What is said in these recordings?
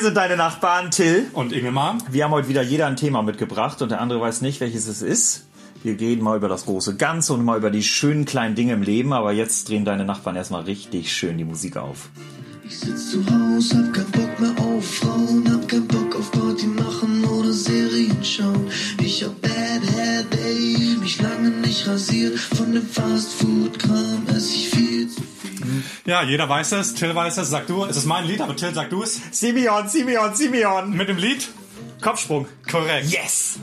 Wir sind deine Nachbarn, Till. Und Ingemar. Wir haben heute wieder jeder ein Thema mitgebracht und der andere weiß nicht, welches es ist. Wir gehen mal über das große Ganze und mal über die schönen kleinen Dinge im Leben, aber jetzt drehen deine Nachbarn erstmal richtig schön die Musik auf. Ich sitz zu Haus, hab keinen Bock mehr auf Frauen, hab keinen Bock auf Ja, jeder weiß es. Till weiß es. Sag du. Es ist mein Lied, aber Till, sag du es. Simeon, Simeon, Simeon. Mit dem Lied? Kopfsprung. Korrekt. Yes!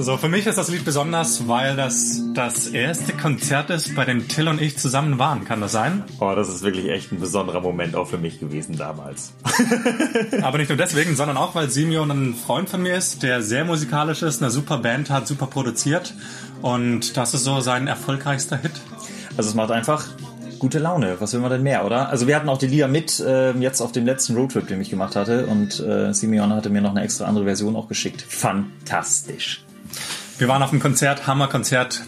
So, für mich ist das Lied besonders, weil das das erste Konzert ist, bei dem Till und ich zusammen waren. Kann das sein? Oh, das ist wirklich echt ein besonderer Moment auch für mich gewesen damals. Aber nicht nur deswegen, sondern auch, weil Simeon ein Freund von mir ist, der sehr musikalisch ist, eine super Band hat, super produziert. Und das ist so sein erfolgreichster Hit. Also es macht einfach gute Laune. Was will man denn mehr, oder? Also wir hatten auch die Lieder mit ähm, jetzt auf dem letzten Roadtrip, den ich gemacht hatte. Und äh, Simeon hatte mir noch eine extra andere Version auch geschickt. Fantastisch. Wir waren auf dem Konzert, Hammerkonzert.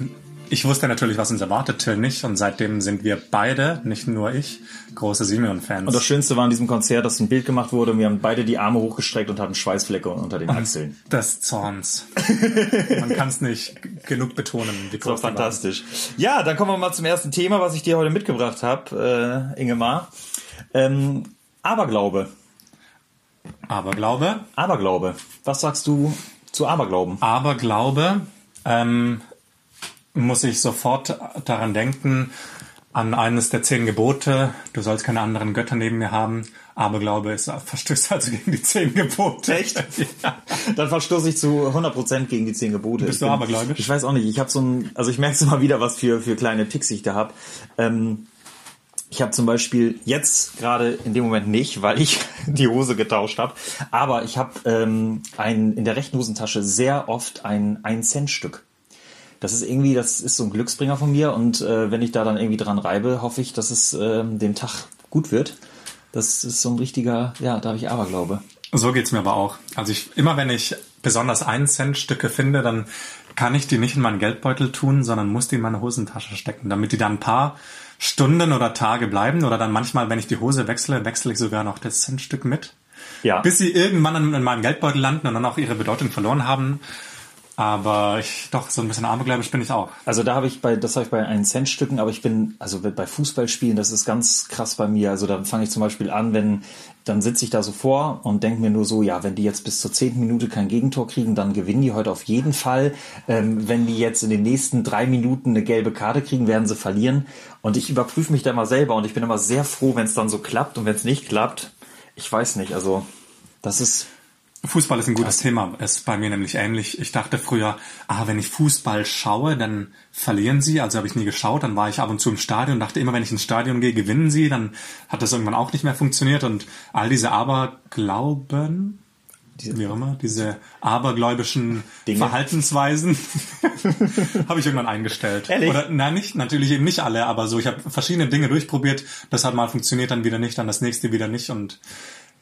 Ich wusste natürlich, was uns erwartet, Till nicht. Und seitdem sind wir beide, nicht nur ich, große Simeon-Fans. Und das Schönste war an diesem Konzert, dass ein Bild gemacht wurde und wir haben beide die Arme hochgestreckt und hatten Schweißflecke unter den Achseln. des Zorns. Man kann es nicht genug betonen, wie Das war groß waren. fantastisch. Ja, dann kommen wir mal zum ersten Thema, was ich dir heute mitgebracht habe, äh, Ingemar. Ähm, Aberglaube. Aberglaube. Aberglaube. Was sagst du zu Aberglauben? Aberglaube ähm, muss ich sofort daran denken, an eines der zehn Gebote. Du sollst keine anderen Götter neben mir haben. Aberglaube ist verstößt also gegen die zehn Gebote. Echt? ja. Dann verstoße ich zu 100% gegen die zehn Gebote. Bist Ich du bin- abergläubisch? Ich weiß auch nicht. Ich habe so ein, also ich merke immer wieder, was für, für kleine Ticks ich da habe. Ähm, ich habe zum Beispiel jetzt gerade in dem Moment nicht, weil ich die Hose getauscht habe. Aber ich habe ähm, in der rechten Hosentasche sehr oft ein 1-Cent-Stück. Das ist irgendwie, das ist so ein Glücksbringer von mir. Und äh, wenn ich da dann irgendwie dran reibe, hoffe ich, dass es ähm, den Tag gut wird. Das ist so ein richtiger, ja, da habe ich Aberglaube. So geht's mir aber auch. Also ich, immer wenn ich besonders 1 Cent Stücke finde, dann kann ich die nicht in meinen Geldbeutel tun, sondern muss die in meine Hosentasche stecken, damit die dann ein paar Stunden oder Tage bleiben oder dann manchmal, wenn ich die Hose wechsle, wechsle ich sogar noch das Centstück mit. Ja. Bis sie irgendwann in, in meinem Geldbeutel landen und dann auch ihre Bedeutung verloren haben. Aber ich, doch, so ein bisschen abergläubisch bin ich auch. Also da habe ich bei, das habe ich bei 1 Cent Stücken, aber ich bin, also bei Fußballspielen, das ist ganz krass bei mir. Also da fange ich zum Beispiel an, wenn, dann sitze ich da so vor und denke mir nur so, ja, wenn die jetzt bis zur zehnten Minute kein Gegentor kriegen, dann gewinnen die heute auf jeden Fall. Ähm, wenn die jetzt in den nächsten drei Minuten eine gelbe Karte kriegen, werden sie verlieren. Und ich überprüfe mich da immer selber und ich bin immer sehr froh, wenn es dann so klappt und wenn es nicht klappt, ich weiß nicht, also das ist, Fußball ist ein gutes Thema. Ist bei mir nämlich ähnlich. Ich dachte früher, ah, wenn ich Fußball schaue, dann verlieren sie. Also habe ich nie geschaut. Dann war ich ab und zu im Stadion und dachte immer, wenn ich ins Stadion gehe, gewinnen sie. Dann hat das irgendwann auch nicht mehr funktioniert. Und all diese Aberglauben, wie auch immer, diese abergläubischen Dinge. Verhaltensweisen habe ich irgendwann eingestellt. Ehrlich? Oder nein, nicht, natürlich eben nicht alle, aber so, ich habe verschiedene Dinge durchprobiert. Das hat mal funktioniert, dann wieder nicht, dann das nächste wieder nicht und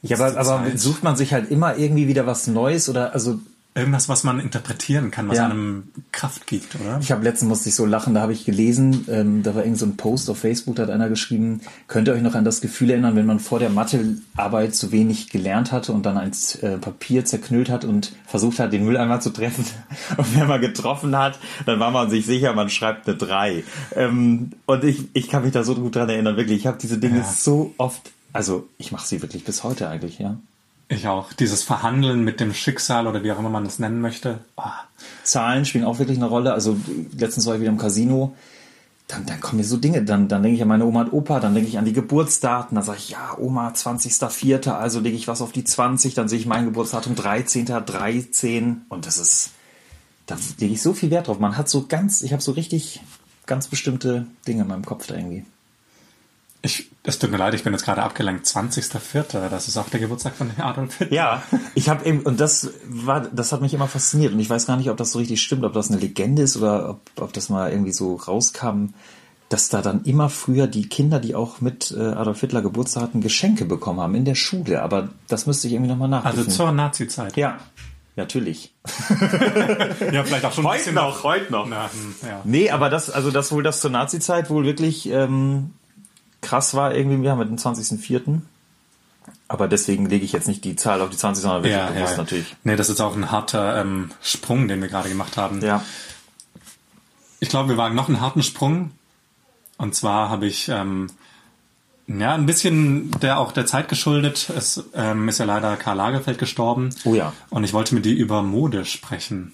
ja, aber, aber Zeit. sucht man sich halt immer irgendwie wieder was Neues oder, also Irgendwas, was man interpretieren kann, was Ja. einem Kraft gibt, oder? Ich habe letztens musste ich so lachen, da habe ich gelesen, ähm, da war irgend so ein Post auf Facebook, da hat einer geschrieben, könnt ihr euch noch an das Gefühl erinnern, wenn man vor der Mathearbeit zu wenig gelernt hatte und dann ein äh, Papier zerknüllt hat und versucht hat, den Mülleimer zu treffen. Und wenn man getroffen hat, dann war man sich sicher, man schreibt eine 3. Ähm, und ich, ich kann mich da so gut dran erinnern, wirklich. Ich habe diese Dinge Ja. so oft, also ich mache sie wirklich bis heute eigentlich, ja. Ich auch. Dieses Verhandeln mit dem Schicksal oder wie auch immer man es nennen möchte. Ah, Zahlen spielen auch wirklich eine Rolle. Also letztens war ich wieder im Casino. Dann, dann kommen mir so Dinge. Dann, dann denke ich an meine Oma und Opa. Dann denke ich an die Geburtsdaten. Dann sage ich, ja, Oma, 20.04. Also lege ich was auf die 20. Dann sehe ich mein Geburtsdatum 13. 13. Und das ist, da lege ich so viel Wert drauf. Man hat so ganz, ich habe so richtig ganz bestimmte Dinge in meinem Kopf da irgendwie. Ich, es tut mir leid, ich bin jetzt gerade abgelenkt. 20.04. Das ist auch der Geburtstag von Adolf Hitler. Ja, ich habe eben, und das war, das hat mich immer fasziniert. Und ich weiß gar nicht, ob das so richtig stimmt, ob das eine Legende ist oder ob, ob das mal irgendwie so rauskam, dass da dann immer früher die Kinder, die auch mit äh, Adolf Hitler Geburtstag hatten, Geschenke bekommen haben in der Schule. Aber das müsste ich irgendwie nochmal Also nachprüfen. zur Nazi-Zeit. ja, natürlich. Ja, vielleicht auch schon ein bisschen heute noch. Na, hm, ja. Nee, aber das, also das wohl das zur Nazi-Zeit wohl wirklich ähm, krass war irgendwie. Wir haben mit dem 20.04. Aber deswegen lege ich jetzt nicht die Zahl auf die 20, sondern wirklich Ja, bewusst ja. natürlich. Nee, das ist auch ein harter ähm, Sprung, den wir gerade gemacht haben. Ja. Ich glaube, wir wagen noch einen harten Sprung. Und zwar habe ich ähm, ja ein bisschen der auch der Zeit geschuldet. Es ähm, ist ja leider Karl Lagerfeld gestorben. Oh ja. Und ich wollte mit dir über Mode sprechen.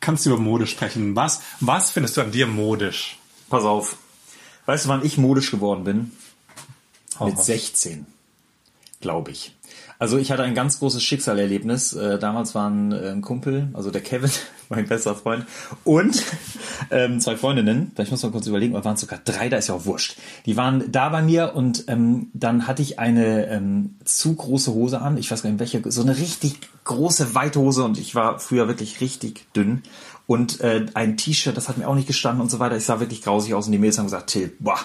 Kannst du über Mode sprechen? Was, was findest du an dir modisch? Pass auf. Weißt du, wann ich modisch geworden bin? Hau Mit raus. 16, glaube ich. Also ich hatte ein ganz großes Schicksalerlebnis. Äh, damals waren äh, ein Kumpel, also der Kevin, mein bester Freund, und ähm, zwei Freundinnen, vielleicht muss man kurz überlegen, oder waren es sogar drei, da ist ja auch wurscht. Die waren da bei mir und ähm, dann hatte ich eine ähm, zu große Hose an, ich weiß gar nicht welche, so eine richtig große, weite Hose und ich war früher wirklich richtig dünn. Und äh, ein T-Shirt, das hat mir auch nicht gestanden und so weiter. Ich sah wirklich grausig aus und die Mädels haben gesagt, Till, boah,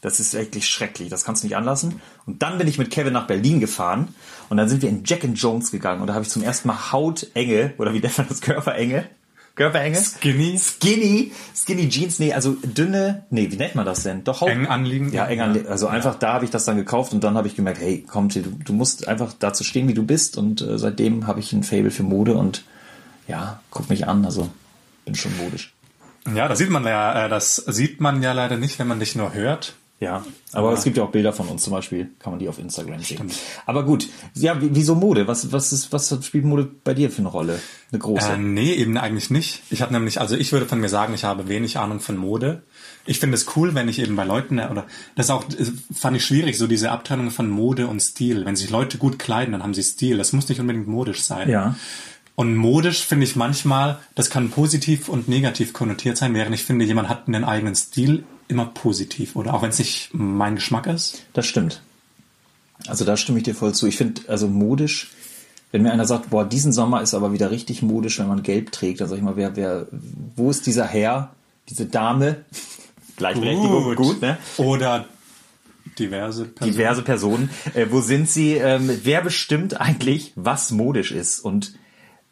das ist wirklich schrecklich, das kannst du nicht anlassen. Und dann bin ich mit Kevin nach Berlin gefahren und dann sind wir in Jack and Jones gegangen und da habe ich zum ersten Mal Hautenge oder wie nennt das Körperenge? Körperenge? Skinny? Skinny, Skinny Jeans, nee, also dünne, nee, wie nennt man das denn? Doch Eng anliegend? Ja, eng anliegend. Also einfach da habe ich das dann gekauft und dann habe ich gemerkt, hey, komm, du, du musst einfach dazu stehen, wie du bist und äh, seitdem habe ich ein Fable für Mode und ja, guck mich an, also bin schon modisch. Ja, das sieht man ja, äh, das sieht man ja leider nicht, wenn man dich nur hört. Ja, aber es gibt ja auch Bilder von uns zum Beispiel, kann man die auf Instagram sehen. Aber gut, ja, wie- wieso Mode? Was, was, ist, was spielt Mode bei dir für eine Rolle? Eine große? Äh, nee, eben eigentlich nicht. Ich habe nämlich, also ich würde von mir sagen, ich habe wenig Ahnung von Mode. Ich finde es cool, wenn ich eben bei Leuten, oder das auch, fand ich schwierig, so diese Abtrennung von Mode und Stil. Wenn sich Leute gut kleiden, dann haben sie Stil. Das muss nicht unbedingt modisch sein. Ja. Und modisch finde ich manchmal, das kann positiv und negativ konnotiert sein, während ich finde, jemand hat einen eigenen Stil immer positiv, oder auch wenn es nicht mein Geschmack ist. Das stimmt. Also da stimme ich dir voll zu. Ich finde, also modisch, wenn mir einer sagt, boah, diesen Sommer ist aber wieder richtig modisch, wenn man gelb trägt, dann sag ich mal, wer, wer, wo ist dieser Herr, diese Dame? Gleichberechtigung, gut, ne? Oder diverse Personen. diverse Personen. Äh, wo sind sie? Ähm, wer bestimmt eigentlich, was modisch ist? Und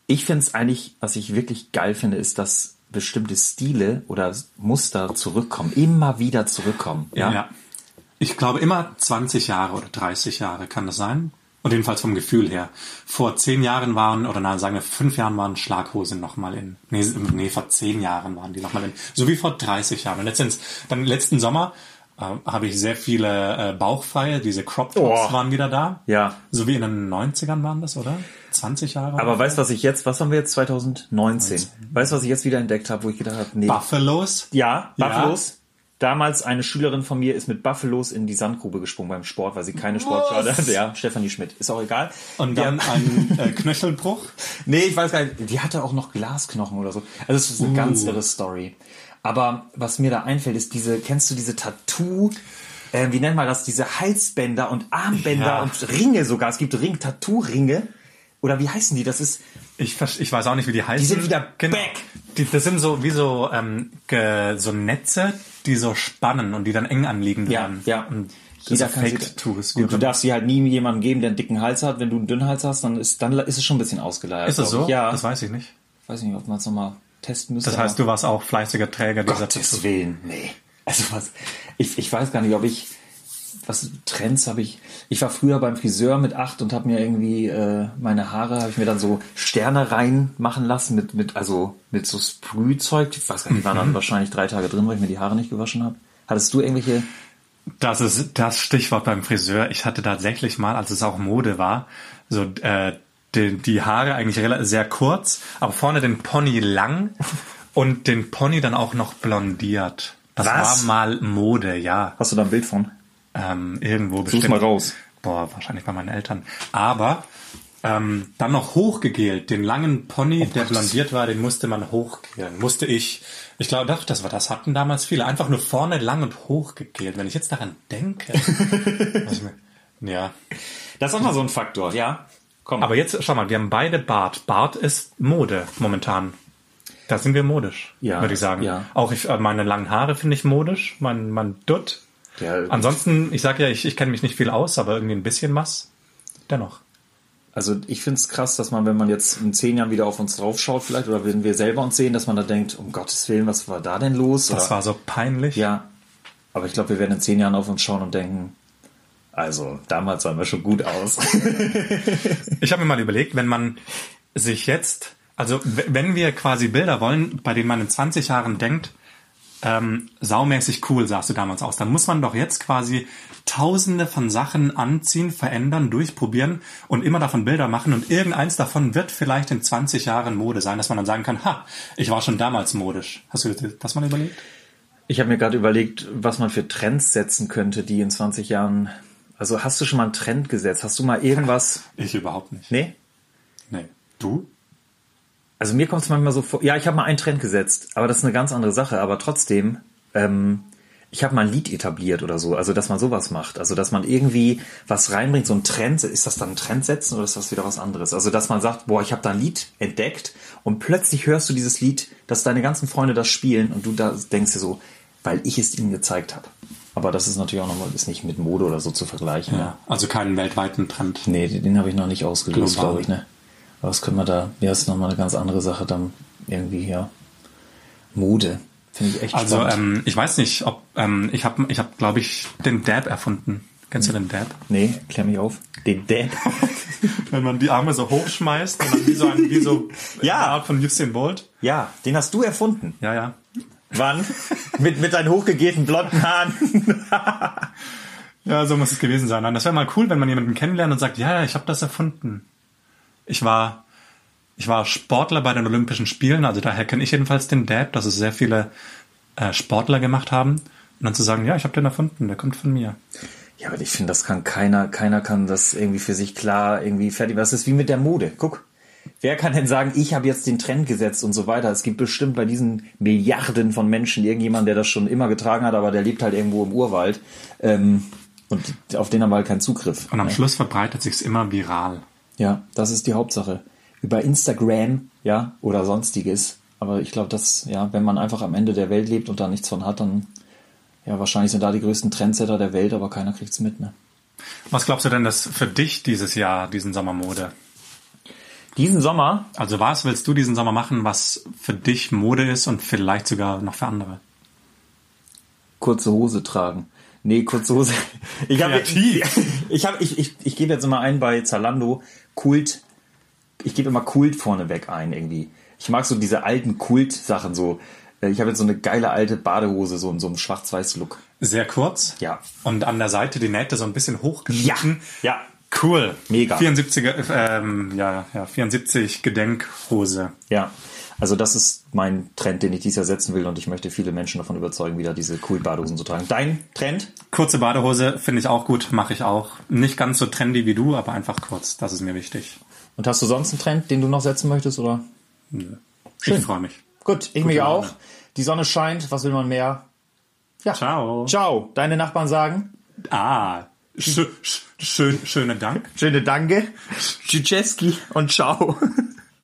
ich finde es eigentlich, was ich wirklich geil finde, ist, dass bestimmte Stile oder Muster zurückkommen, immer wieder zurückkommen. Ja. Ja. Ich glaube immer 20 Jahre oder 30 Jahre kann das sein. Und jedenfalls vom Gefühl her. Vor zehn Jahren waren, oder nein, sagen wir fünf Jahren waren Schlaghosen nochmal in. Nee, nee, vor zehn Jahren waren die nochmal in. So wie vor 30 Jahren. Und letztens, dann letzten Sommer äh, habe ich sehr viele äh, bauchfreie, diese Crop Tops Oh. waren wieder da. Ja. So wie in den 90ern waren das, oder? 20 Jahre? Aber weißt du, was ich jetzt, was haben wir jetzt 2019? Weißt du, was ich jetzt wieder entdeckt habe, wo ich gedacht habe, nee. Buffalos? Ja, Ja. Buffalos. Damals eine Schülerin von mir ist mit Buffalos in die Sandgrube gesprungen beim Sport, weil sie keine Sportschale hatte. Ja, Stefanie Schmidt. Ist auch egal. Und Wir dann ein äh, Knöchelbruch? Nee, ich weiß gar nicht. Die hatte auch noch Glasknochen oder so. Also es ist eine ganz irre Story. Aber was mir da einfällt, ist diese, kennst du diese Tattoo, äh, wie nennt man das, diese Halsbänder und Armbänder Ja. und Ringe sogar. Es gibt Ring, Tattoo-Ringe. Oder wie heißen die? Das ist, Ich, ich weiß auch nicht, wie die heißen. Die sind wieder genau. back. Die, das sind so wie so, ähm, ge, so Netze, die so spannen und die dann eng anliegen ja, werden. ja. Und Jeder kann sie, Fake-Tattoos. gut, du darfst sie halt nie jemandem geben, der einen dicken Hals hat. Wenn du einen dünnen Hals hast, dann ist, dann ist es schon ein bisschen ausgeleiert. Ist das so? ich. Ja. Das weiß ich nicht. weiß nicht, ob man es nochmal testen müsste. Das heißt, du warst auch fleißiger Träger dieser Gottes. Willen, nee. Also was, ich, ich weiß gar nicht, ob ich, was Trends habe ich, ich war früher beim Friseur mit acht und habe mir irgendwie äh, meine Haare, habe ich mir dann so Sterne reinmachen lassen mit, mit, also mit so Sprühzeug, ich weiß gar nicht, die waren dann wahrscheinlich drei Tage drin, weil ich mir die Haare nicht gewaschen habe. Hattest du irgendwelche, Das ist das Stichwort beim Friseur. Ich hatte tatsächlich mal, als es auch Mode war, so äh, die, die Haare eigentlich sehr kurz, aber vorne den Pony lang und den Pony dann auch noch blondiert. Das Was? war mal Mode, ja. hast du da ein Bild von? Ähm, irgendwo Such's bestimmt. mal raus. Boah, wahrscheinlich bei meinen Eltern. Aber ähm, dann noch hochgegelt. Den langen Pony, der blondiert war, den musste man hochgelen. Musste ich. Ich glaube doch, das war das hatten damals viele. Einfach nur vorne lang und hochgegelt. Wenn ich jetzt daran denke. mir, ja. Das ist auch mal so ein Faktor, ja. Komm. Aber jetzt schau mal, wir haben beide Bart. Bart ist Mode momentan. Da sind wir modisch, Ja, würde ich sagen. ja. Auch ich, äh, meine langen Haare finde ich modisch. Mein, mein Dutt. Ja, Ansonsten, ich sag ja, ich, ich kenne mich nicht viel aus, aber irgendwie ein bisschen was. Dennoch. Also ich finde es krass, dass man, wenn man jetzt in zehn Jahren wieder auf uns draufschaut, vielleicht, oder wenn wir selber uns sehen, dass man da denkt, um Gottes Willen, was war da denn los? Das oder, war so peinlich. ja. Aber ich glaube, wir werden in zehn Jahren auf uns schauen und denken, also damals sahen wir schon gut aus. Ich habe mir mal überlegt, wenn man sich jetzt, also wenn wir quasi Bilder wollen, bei denen man in 20 Jahren denkt, ähm, saumäßig cool sahst du damals aus, dann muss man doch jetzt quasi tausende von Sachen anziehen, verändern, durchprobieren und immer davon Bilder machen und irgendeins davon wird vielleicht in 20 Jahren Mode sein, dass man dann sagen kann, ha, ich war schon damals modisch. Hast du dir das mal überlegt? Ich habe mir gerade überlegt, was man für Trends setzen könnte, die in 20 Jahren. Also hast du schon mal einen Trend gesetzt? Hast du mal irgendwas? Ich überhaupt nicht. Nee? Nee. Du? Also mir kommt es manchmal so vor. Ja, ich habe mal einen Trend gesetzt, aber das ist eine ganz andere Sache. Aber trotzdem, ähm, ich habe mal ein Lied etabliert oder so. Also dass man sowas macht. Also dass man irgendwie was reinbringt, so ein Trend. Ist das dann ein Trend setzen oder ist das wieder was anderes? Also dass man sagt, boah, ich habe da ein Lied entdeckt und plötzlich hörst du dieses Lied, dass deine ganzen Freunde das spielen und du da denkst dir so, weil ich es ihnen gezeigt habe. Aber das ist natürlich auch nochmal, ist nicht mit Mode oder so zu vergleichen. Ja. Also keinen weltweiten Trend. Nee, den, den habe ich noch nicht ausgelöst, glaube ich, ne? Aber was können wir da, ja, ist nochmal eine ganz andere Sache dann irgendwie, ja. Mode. Finde ich echt Also spannend. ähm, ich weiß nicht, ob ähm, ich habe, ich hab, glaube ich, den Dab erfunden. Kennst du den Dab? nee, klär mich auf. Den Dab. Wenn man die Arme so hochschmeißt und dann wie so ein, wie so Ja. eine Art von Usain Bolt. ja, den hast du erfunden. Ja, ja. Wann? mit, mit deinen hochgegelten blonden Haaren. Ja, so muss es gewesen sein. Das wäre mal cool, wenn man jemanden kennenlernt und sagt, ja, ja, ich habe das erfunden. Ich war, ich war Sportler bei den Olympischen Spielen, also daher kenne ich jedenfalls den Dab, dass es sehr viele äh, Sportler gemacht haben. Und dann zu sagen, ja, ich habe den erfunden, der kommt von mir. ja, aber ich finde, das kann keiner, keiner kann das irgendwie für sich klar irgendwie fertig. Das ist wie mit der Mode. Guck. Wer kann denn sagen, ich habe jetzt den Trend gesetzt und so weiter? Es gibt bestimmt bei diesen Milliarden von Menschen irgendjemanden, der das schon immer getragen hat, aber der lebt halt irgendwo im Urwald. Ähm, und auf den haben wir halt keinen Zugriff. Und am Schluss verbreitet sich's immer viral. Ja, das ist die Hauptsache. Über Instagram, ja, oder sonstiges. Aber ich glaube, dass, ja, wenn man einfach am Ende der Welt lebt und da nichts von hat, dann, ja, wahrscheinlich sind da die größten Trendsetter der Welt, aber keiner kriegt's mit, ne? Was glaubst du denn, dass für dich dieses Jahr, diesen Sommermode? Diesen Sommer, Also was willst du diesen Sommer machen, was für dich Mode ist und vielleicht sogar noch für andere? kurze Hose tragen. Nee, kurze Hose. Ich habe Kreativ. ich habe ich, ich, ich gebe jetzt immer ein bei Zalando Kult. Ich gebe immer Kult vorneweg ein irgendwie. Ich mag so diese alten Kult Sachen so. Äh, Ich habe jetzt so eine geile alte Badehose so in so einem schwarz-weiß Look. Sehr kurz. Ja. Und an der Seite die Nähte so ein bisschen hochgeschnitten. Ja. Cool. Mega. 74er, ähm, ja, ja, 74 Gedenkhose. Ja. Also das ist mein Trend, den ich dieses Jahr setzen will und ich möchte viele Menschen davon überzeugen, wieder diese Kult Badehosen zu tragen. Dein Trend? Kurze Badehose finde ich auch gut, mache ich auch. Nicht ganz so trendy wie du, aber einfach kurz. Das ist mir wichtig. Und hast du sonst einen Trend, den du noch setzen möchtest oder? Schön. Ich freue mich. Gut, ich mich Laune. auch. Die Sonne scheint, was will man mehr? Ja. Ciao. Ciao. Deine Nachbarn sagen? Ah, schö, schö, schön, schönen Dank. Schöne Danke. Tschüsseski und ciao.